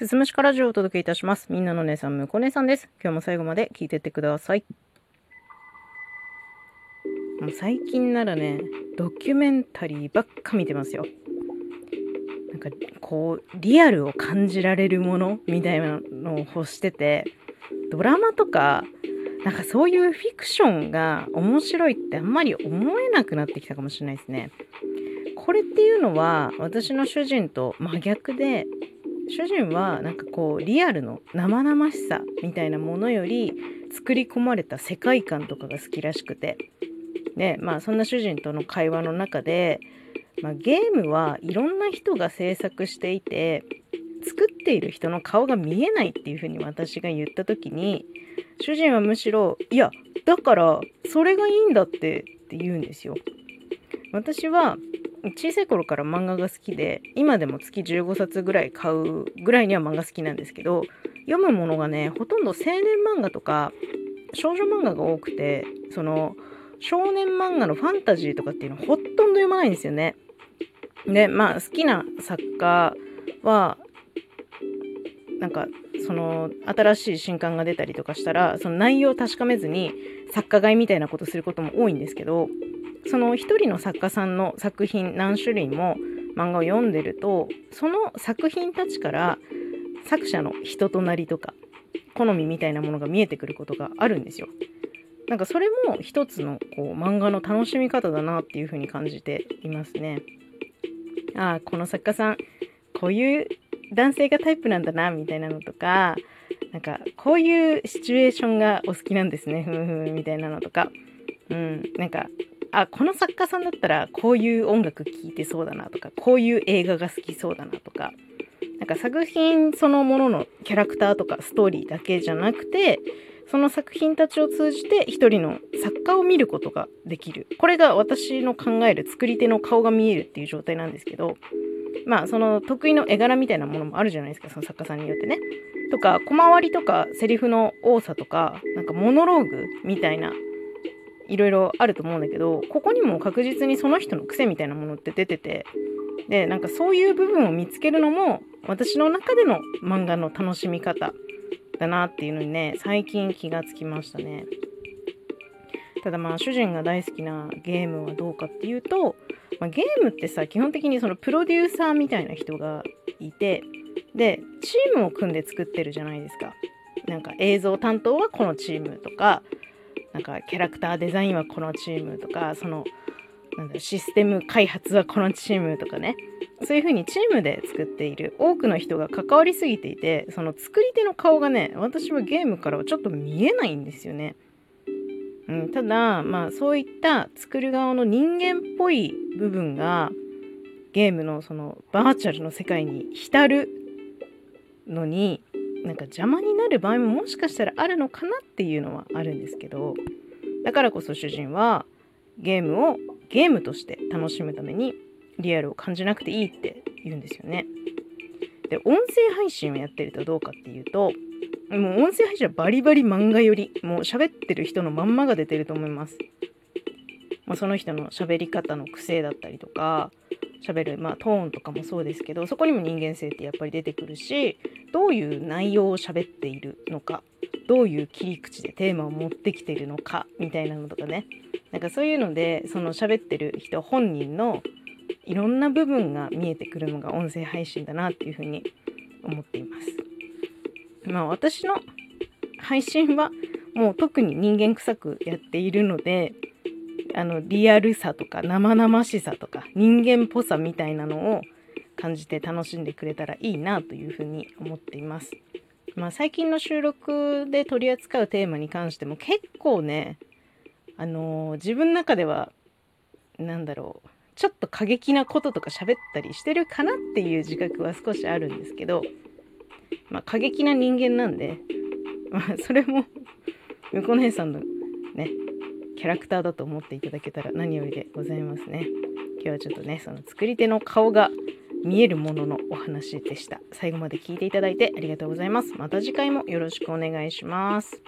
すすむしかラジオをお届けいたします。みんなの姉さん、むこ姉さんです。今日も最後まで聞いてってください。もう最近ならね、ドキュメンタリーばっか見てますよ。なんかこう、リアルを感じられるものみたいなのを欲してて、ドラマとか、なんかそういうフィクションが面白いってあんまり思えなくなってきたかもしれないですね。これっていうのは私の主人と真逆で主人はなんかこうリアルの生々しさみたいなものより作り込まれた世界観とかが好きらしくてでまあそんな主人との会話の中で、まあ、ゲームはいろんな人が制作していて作っている人の顔が見えないっていうふうに私が言った時に主人はむしろいやだからそれがいいんだってって言うんですよ。私は小さい頃から漫画が好きで今でも月15冊ぐらい買うぐらいには漫画好きなんですけど読むものがねほとんど青年漫画とか少女漫画が多くてその少年漫画のファンタジーとかっていうのほとんど読まないんですよね。でまあ好きな作家はなんかその新しい新刊が出たりとかしたらその内容を確かめずに作家買いみたいなことすることも多いんですけどその一人の作家さんの作品何種類も漫画を読んでるとその作品たちから作者の人となりとか好みみたいなものが見えてくることがあるんですよ。なんかそれも一つのこう漫画の楽しみ方だなっていうふうに感じていますね。ああこの作家さんこういう男性がタイプなんだなみたいなのとかなんかこういうシチュエーションがお好きなんですねふむふむみたいなのとかうんなんかあこの作家さんだったらこういう音楽聴いてそうだなとかこういう映画が好きそうだなとかなんか作品そのもののキャラクターとかストーリーだけじゃなくてその作品たちを通じて一人の作家を見ることができるこれが私の考える作り手の顔が見えるっていう状態なんですけどまあその得意の絵柄みたいなものもあるじゃないですかその作家さんによってね。とか小回りとかセリフの多さとかなんかモノローグみたいないろいろあると思うんだけどここにも確実にその人の癖みたいなものって出ててでなんかそういう部分を見つけるのも私の中での漫画の楽しみ方だなっていうのにね最近気がつきましたね。ただまあ主人が大好きなゲームはどうかっていうと、まあ、ゲームってさ基本的にそのプロデューサーみたいな人がいてでチームを組んで作ってるじゃないですか。なんか映像担当はこのチームとかなんかキャラクターデザインはこのチームとかそのなんだシステム開発はこのチームとかねそういう風にチームで作っている多くの人が関わりすぎていてその作り手の顔がね私はゲームからはちょっと見えないんですよね。うん、ただまあそういった作る側の人間っぽい部分がゲームのそのバーチャルの世界に浸るのになんか邪魔になる場合ももしかしたらあるのかなっていうのはあるんですけどだからこそ主人はゲームをゲームとして楽しむためにリアルを感じなくていいって言うんですよね。で音声配信をやってるとどうかっていうともう音声配信はバリバリ漫画よりもう喋ってる人のまんまが出てると思います。まあ、その人の喋り方の癖だったりとか喋る、まあ、トーンとかもそうですけどそこにも人間性ってやっぱり出てくるしどういう内容を喋っているのかどういう切り口でテーマを持ってきてるのかみたいなのとかねなんかそういうのでその喋ってる人本人のいろんな部分が見えてくるのが音声配信だなっていうふうに思っています。まあ私の配信はもう特に人間臭くやっているのであのリアルさとか生々しさとか人間っぽさみたいなのを感じて楽しんでくれたらいいなというふうに思っています。まあ、最近の収録で取り扱うテーマに関しても結構ね、あのー、自分の中では何だろうちょっと過激なこととか喋ったりしてるかなっていう自覚は少しあるんですけど、まあ、過激な人間なんで、まあ、それも 向こう姉さんのねキャラクターだと思っていただけたら何よりでございますね。今日はちょっとね、その作り手の顔が見えるもののお話でした。最後まで聞いていただいてありがとうございます。また次回もよろしくお願いします。